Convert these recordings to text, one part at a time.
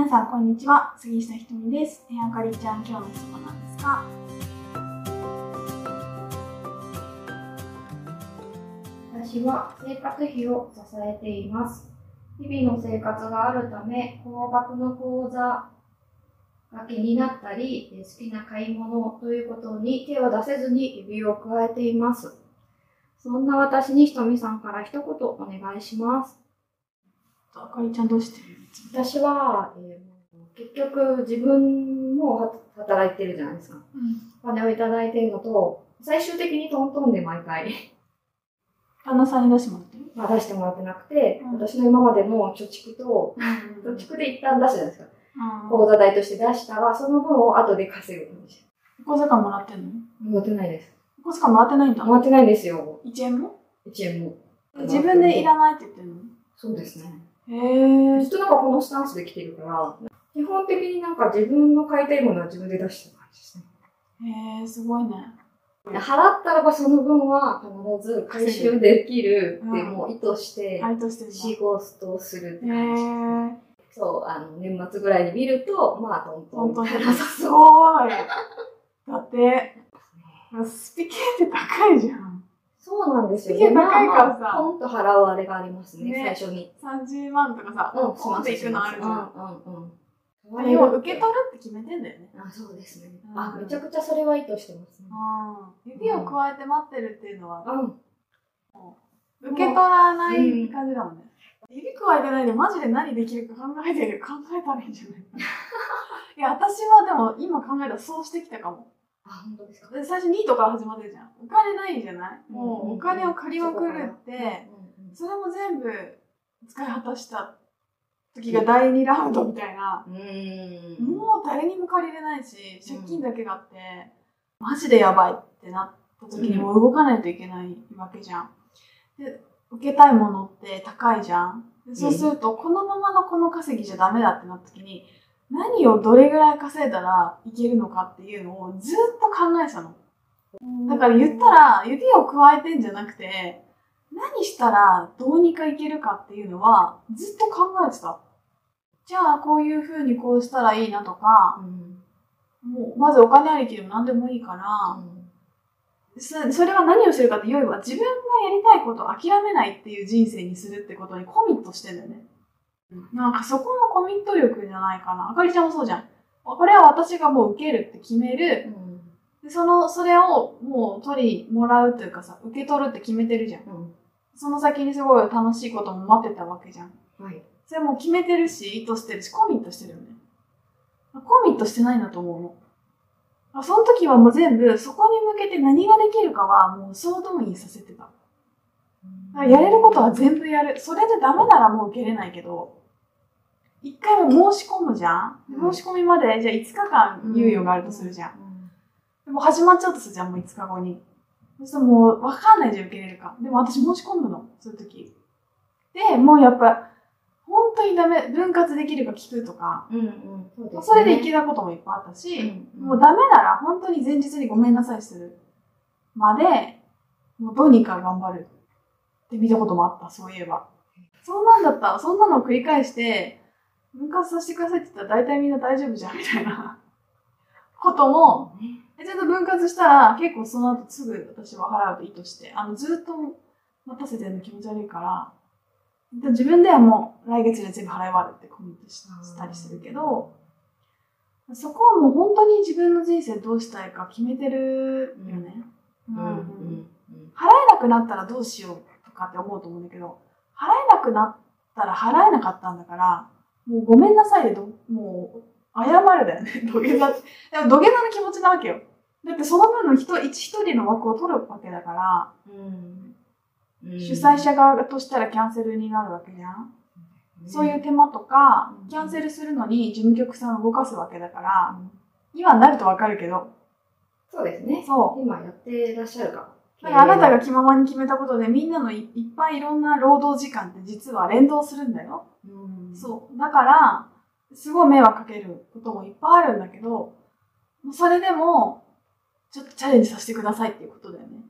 皆さんこんにちは杉下ひとみですえーあかりちゃん今日の質問なんですか私は生活費を支えています。日々の生活があるため、高額の口座が気になったり、え好きな買い物ということに手を出せずに指を加えています。そんな私にひとみさんから一言お願いします。あかりちゃんどうしてる？私は、えー結局自分もは働いてるじゃないですか。お金をいただいてるのと、最終的にトントンで毎回旦那さんに出してもらってる？まあ、出してもらってなくて、うん私の今までの貯蓄と、貯蓄で一旦出すじゃないですか。うん口座代として出したら、その分を後で稼ぐんですよ。口座感もらってんの？もらってないです。口座感もらってないんだもらってないんですよ。1円も？1円も。自分でいらないって言ってんの？そうですね。へえずっとなんかこのスタンスで来てるから、基本的になんか自分の買いたいものは自分で出してる感じですね。へえすごいね。払ったらばその分は必ず回収できるってもう意図して仕事をするってだ感じ。そう、あの、年末ぐらいに見ると、まあ、トントン。本当にそうすごい。だって スピ系って高いじゃんそうなんですよすげえ高いからさポンと払うあれがありますね、ね最初に。30万とかさ、うん、ポンっていくのあるじゃん。うんうんうん。あれを受け取るって決めてんだよね。あ、そうですね。うんあ、めちゃくちゃそれは意図してますね。指を加えて待ってるっていうのは、うん。受け取らない感じだもんね。指加えてないでマジで何できるか考えてる。考えたらいいんじゃない いや、私はでも今考えたらそうしてきたかも。あ、本当ですか？で最初ニートから始まってるじゃん。お金ないじゃない？もうんうお金を借りまくるって、うんうんそれも全部使い果たした時が第2ラウンドみたいな。うーん。もう誰にも借りれないし、借金だけがあって、マジでやばいってなった時にもう動かないといけないわけじゃん。で、受けたいものって高いじゃん。でそうすると、このままのこの稼ぎじゃダメだってなった時に、何をどれぐらい稼いだらいけるのかっていうのをずっと考えてたの。だから言ったら、指を加えてんじゃなくて、何したらどうにかいけるかっていうのはずっと考えてた。じゃあ、こういう風にこうしたらいいなとか、うん。もう、まずお金ありきでも何でもいいから、そそれは何をするかって要は自分がやりたいことを諦めないっていう人生にするってことにコミットしてんだよね。なんかそこのコミット力じゃないかな。あかりちゃんもそうじゃん。これは私がもう受けるって決める。うん。でその、それをもう取り、もらうというかさ、受け取るって決めてるじゃん。うん。その先にすごい楽しいことも待ってたわけじゃん。はい。それもう決めてるし、意図してるし、コミットしてるよね。コミットしてないんだと思うの。あその時はもう全部、そこに向けて何ができるかはもう総動員させてた。やれることは全部やる。それでダメならもう受けれないけど、一回も申し込むじゃん、うん申し込みまで、じゃあ5日間猶予があるとするじゃん。でも始まっちゃうとするじゃん、もう5日後に。そしたらもう分かんないじゃん、受けれるか。でも私申し込むの、そういう時。で、もうやっぱ、本当にダメ、分割できるか聞くとか、うん。うん。うん。そねそれでいけたこともいっぱいあったし、うんもうダメなら本当に前日にごめんなさいするまで、もうどうにか頑張るって見たこともあった、そういえば。そんなんだったら、そんなのを繰り返して、分割させてくださいって言ったら大体みんな大丈夫じゃん、みたいな。ことも、でちゃんと分割したら、結構その後すぐ私は払うと意図して、あの、ずっと待たせてるの気持ち悪いから、で自分ではもう来月で全部払い終わるってコミットししたりするけど、そこはもう本当に自分の人生どうしたいか決めてるよね。うん。うん。払えなくなったらどうしようとかって思うと思うんだけど、払えなくなったら払えなかったんだから、もうごめんなさいでど、もう謝るだよね、土下座。でも土下座の気持ちなわけよ。だってその分の人、一一人の枠を取るわけだから、うん。主催者側としたらキャンセルになるわけじゃん。そういう手間とか、キャンセルするのに事務局さんを動かすわけだから、今になるとわかるけど、そうですね。そう。今やってらっしゃるか。だからあなたが気ままに決めたことでみんなのいいっぱいいろんな労働時間って実は連動するんだよ。うん。そう。だから、すごい迷惑かけることもいっぱいあるんだけど、もうそれでも、ちょっとチャレンジさせてくださいっていうことだよね。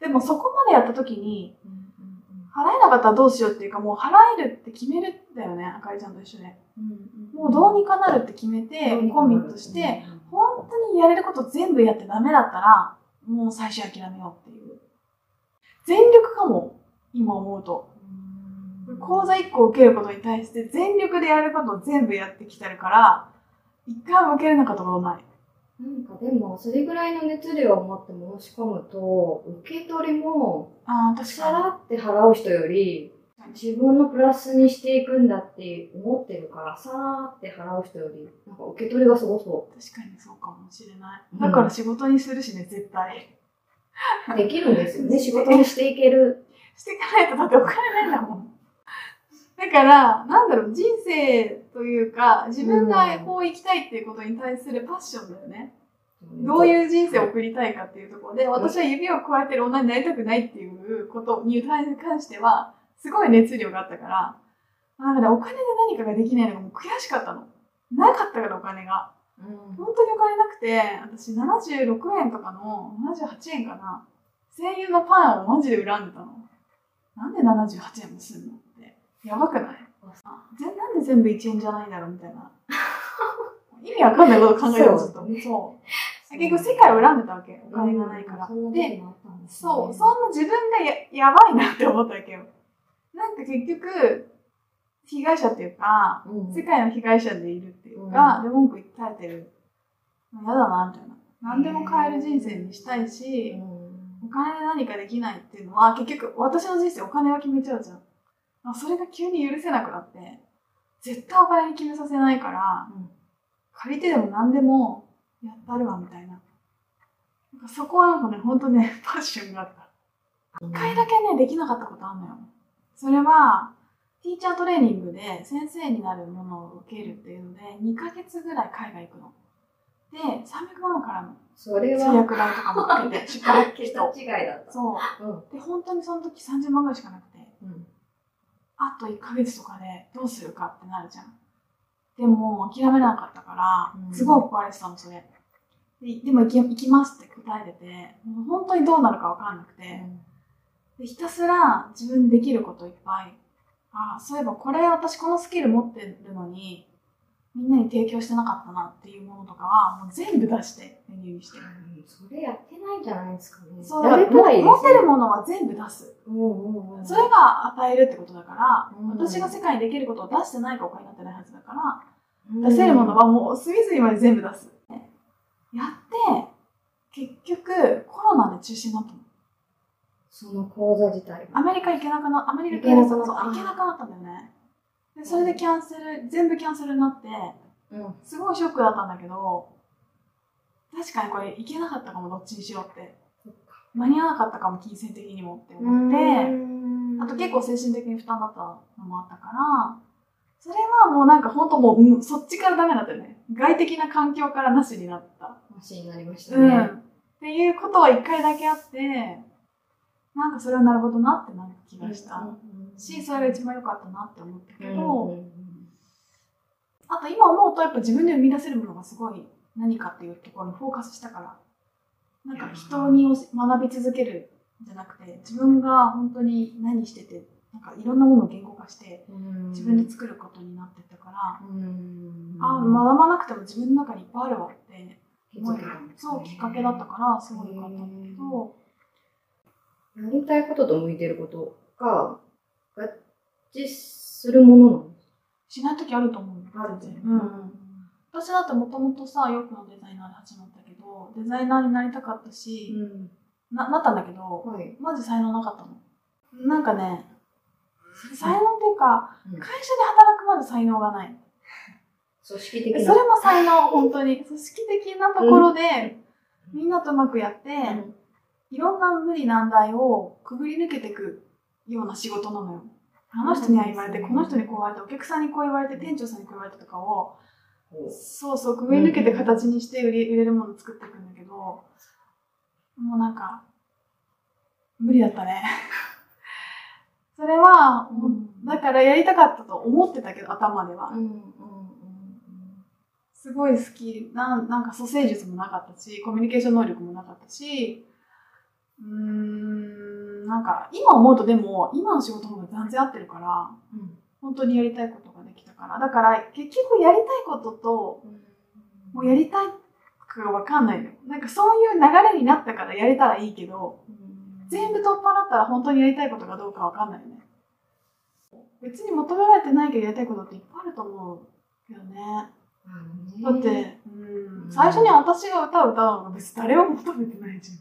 でもそこまでやった時に。払えなかったらどうしようっていうか、もう払えるって決めるんだよね、あかりちゃんと一緒で。もうどうにかなるって決めて、コミットして、、本当にやれること全部やってダメだったら、もう最初諦めようっていう。全力かも、今思うと。講座1個受けることに対して全力でやることを全部やってきてるから、一回も受けれなかったことない。なんかでも、それぐらいの熱量を持って申し込むと、受け取りも、あさからって払う人より、自分のプラスにしていくんだって思ってるから、さーって払う人より、なんか受け取りがすごそに。確かにそうかもしれない。うんだから仕事にするしね、絶対。う。できるんですよね。仕事にしていける。していかないとだってお金ないんだもん。だから、なんだろう、人生というか、自分がこう生きたいっていうことに対するパッションだよね。どうういう人生を送りたいかっていうところで、私は指を加えてる女になりたくないっていうことに関しては、すごい熱量があったから、なんかね、お金で何かができないのがもう悔しかったの。なかったからお金が。うん本当にお金なくて、私76円とかの、78円かな。1000円のパンをマジで恨んでたの。なんで78円もすんの？やばくない？あぜなんで全部1円じゃないんだろうみたいな。意味わかんないこと考えてちょっと。そう。結局世界を恨んでたわけ。お金がないから。で、そう、そんな自分がややばいなって思ったわけよ。なんか結局、被害者っていうか、うん世界の被害者でいるっていうか、うんで、文句言っててる。嫌だな、みたいな。何でも変える人生にしたいし、お金で何かできないっていうのは、結局私の人生お金が決めちゃうじゃん。あそれが急に許せなくなって、絶対お金に決めさせないから、うん借りてでも何でもやったるわ、みたいな。なんかそこはなんかね、ほんとね、パッションがあった。一回だけね、できなかったことあんのよ。それは、ティーチャートレーニングで先生になるものを受けるっていうので、2ヶ月ぐらい海外行くの。で、300万からの通それは、訳代とかもかけて、宿泊費桁と。違いだった。そう。うん。で、本当にその時30万ぐらいしかなくて、うん。あと1ヶ月とかでどうするかってなるじゃん。でも、諦めなかったからう、んすごい怒られてたの、それ。ででも行き、行きますって答えてて、もう本当にどうなるかわかんなくて、でひたすら自分でできることいっぱい。ああ、そういえばこれ私このスキル持ってるのに、みんなに提供してなかったなっていうものとかは、もう全部出してメニューにしてる。うんそれやってないんじゃないですかね。そう持ってるものは全部出す。うんうんうん。それが与えるってことだから、うん私が世界にできることを出してないかお金になってないはずだから、うん出せるものはもう隅々まで全部出す。やって、結局コロナで中止になったの。その講座自体が。アメリカ行けなくな、アメリカ行けなくなった行けなくなったんだよね。で、それでキャンセル、全部キャンセルになって、うん。すごいショックだったんだけど、確かにこれ行けなかったかも、どっちにしろって。間に合わなかったかも、金銭的にもって思って、あと結構精神的に負担だったのもあったから、それはもうなんか本当もう、うんそっちからダメだったよね。外的な環境からなしになった。マシになりましたうん。ね。っていうことは一回だけあって、なんかそれはなるほどなってなる気がした。し、それが一番良かったなって思ったけど、あと今思うとやっぱ自分で生み出せるものがすごい何かっていうところにフォーカスしたから、なんか人に学び続ける。んじゃなくて、自分が本当に何してて、なんかいろんなものを言語化して、うん。自分で作ることになってたから、うん。ああ、学ばなくても自分の中にいっぱいあるわって気づけたんですね。そうきっかけだったから、すごい良かったんだけど、やりたいことと向いてることが合致するものなのしない時あると思う。あるうん。私だってもともとさ、よくのデザイナーで始まったけど、デザイナーになりたかったし、ん。な、なったんだけど、はい。マジ才能なかったの。なんかね、才能っていうか、うん会社で働くまで才能がない。組織的な。それも才能、本当に。組織的なところで、みんなとうまくやって、うんいろんな無理難題をくぐり抜けていくような仕事なのよ。あの人には言われて、この人にこう言われて、お客さんにこう言われて、店長さんにこう言われてとかを、そうそう、くぐり抜けて形にして売り売れるものを作っていくんだけど、もうなんか、無理だったね。それは、もうだからやりたかったと思ってたけど、頭ではう。んうんうんすごい好きな、なんか蘇生術もなかったし、コミュニケーション能力もなかったし、うーん、なんか、今思うとでも、今の仕事の方が断然合ってるから、うん本当にやりたいことができたから。だから、結局やりたいことと、もうやりたいかがわかんないのよ。なんかそういう流れになったからやれたらいいけど、全部取っ払ったら本当にやりたいことがどうかわかんないよね。別に求められてないけどやりたいことっていっぱいあると思うけどね。だって、うん、うん最初に私が歌を歌うのが別に誰も求めてないじゃん。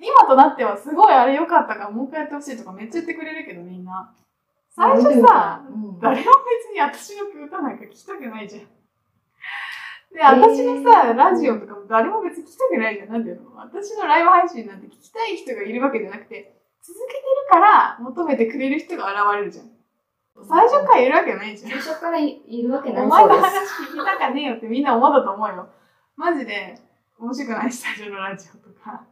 今となってはすごいあれ良かったからもう一回やってほしいとかめっちゃ言ってくれるけどみんな。最初さ、うん誰も別に私の歌なんか聞きたくないじゃん。で、私のさ、ラジオとかも誰も別に聞きたくないじゃん。なんていうの？私のライブ配信なんて聞きたい人がいるわけじゃなくて、続けてるから求めてくれる人が現れるじゃん。最初からいるわけないじゃん。最初からいるわけないお前の話。聞きたかねえよってみんな思ったと思うよ。マジで面白くない？し、最初のラジオとか。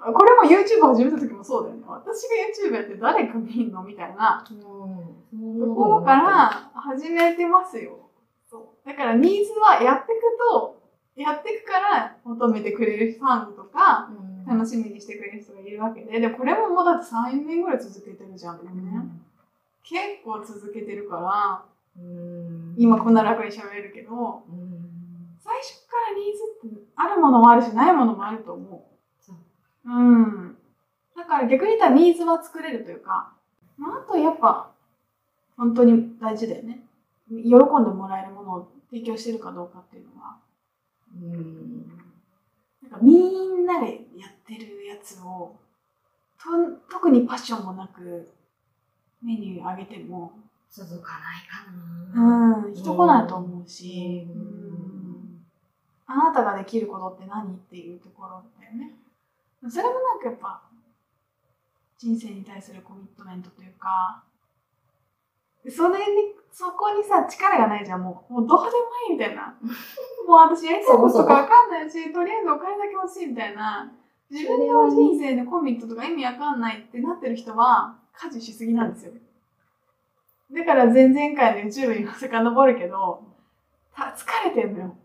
これも YouTube 始めた時もそうだよね。私が YouTube やって誰か見んのみたいな。うん。ところから始めてますよ。そう。だからニーズはやっていくと、やっていくから求めてくれるファンとか、うん。楽しみにしてくれる人がいるわけで、でもこれももうだって3年ぐらい続けてるじゃん、ね結構続けてるから、うん。今こんな楽に喋れるけど、うん。最初からニーズってあるものもあるし、ないものもあると思そうう。うん。だから逆に言ったらニーズは作れるというか、まあ、あとやっぱ、本当に大事だよね。喜んでもらえるものを提供してるかどうかっていうのは、うんなんかみんなでやってるやつを、と特にパッションもなくメニューあげても、続かないかな。うん、人来ないと思うし、うんうんあなたができることって何っていうところだよね。それもなんかやっぱ、人生に対するコミットメントというか、でそれに、そこにさ、力がないじゃん、もう。もうどうでもいいみたいな。もう私やりたいこととかわかんないし、とりあえずお金だけ欲しいみたいな。自分の人生のコミットとか意味わかんないってなってる人は、家事しすぎなんですよ。だから前々回の YouTube にも遡るけど、た疲れてんのよ。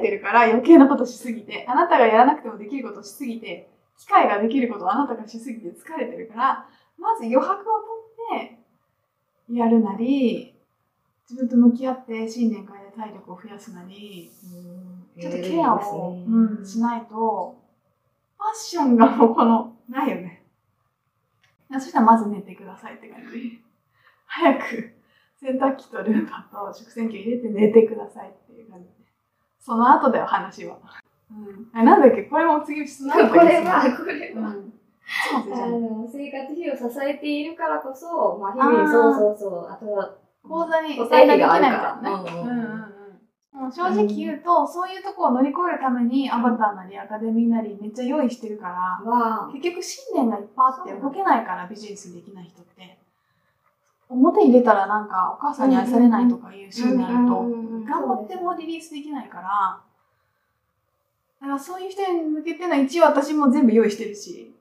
てるから余計なことしすぎて、あなたがやらなくてもできることしすぎて、機械ができることをあなたがしすぎて疲れてるから、まず余白を取って、やるなり、自分と向き合って新年会で体力を増やすなり、ちょっとケアを、うん、しないと、ファッションがもうこの、ないよね。そしたらまず寝てくださいって感じ。早く洗濯機とルンバと食洗機を入れて寝てください。その後だよ、話は。うん。あなんだっけ？これも次質問あったこれは、これは。うん。生活費を支えているからこそ、まあ、日々、そうそうそう、あとは、口座に固定費があるみから。ね。ううんんうんうん。正直言うと、そういうとこを乗り越えるために、アバターなりアカデミーなりめっちゃ用意してるから、は、結局信念がいっぱいあって動けないからビジネスできない人って、表に出たらなんかお母さんに愛されないとかいう信念あると、頑張ってもリリースできないから、だからそういう人に向けての一応私も全部用意してるし、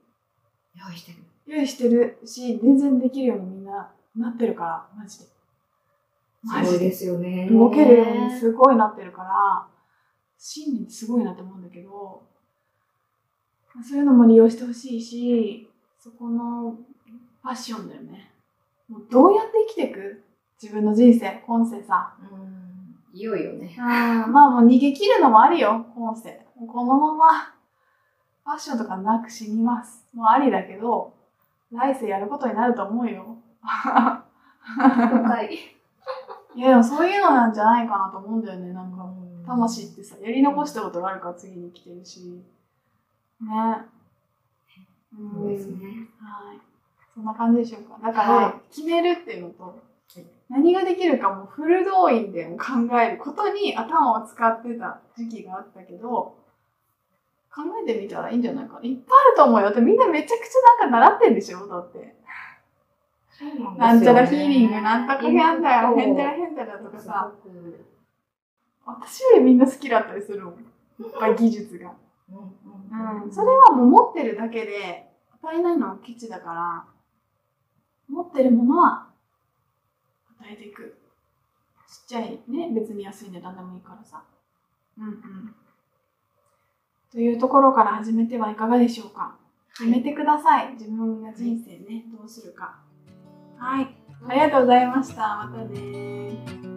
用意してる。用意してるし、全然できるようにみんななってるから、マジで。マジで。すよね動けるようにすごいなってるから、信念ってすごいなって思うんだけど、そういうのも利用してほしいし、そこのファッションだよね。もうどうやって生きていく？自分の人生、今世さ。うん。いよいよね。うん、まあもう逃げ切るのもあるよ、今世。このままファッションとかなく死にます。もうありだけど、来世やることになると思うよ。深い。いやでもそういうのなんじゃないかなと思うんだよね、なんか。魂ってさ、やり残したことがあるから次に来てるし。ね。うんそうですね。はい。そんな感じでしょうか。だから、はい決めるっていうのと、い何ができるかもフル動員でも考えることに頭を使ってた時期があったけど、考えてみたらいいんじゃないかな。いっぱいあると思うよ。だってみんなめちゃくちゃなんか習ってんでしょ？だって。なんちゃらヒーリング、なんとかへんだよ、へんてらへんてらとかさ、私よりみんな好きだったりするもん。いっぱい技術が。うん、それはもう持ってるだけで、与えないのはケチだから、持ってるものは与えていく。ちっちゃいね、別に安い値段でもいいからさ。うんうん。というところから始めてはいかがでしょうか決めてください。自分が人生ね、どうするか。はい。ありがとうございました。またね